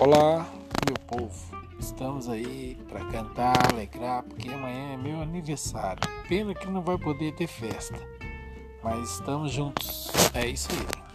Olá, meu povo. Estamos aí para cantar, alegrar, porque amanhã é meu aniversário. Pena que não vai poder ter festa, mas estamos juntos. É isso aí.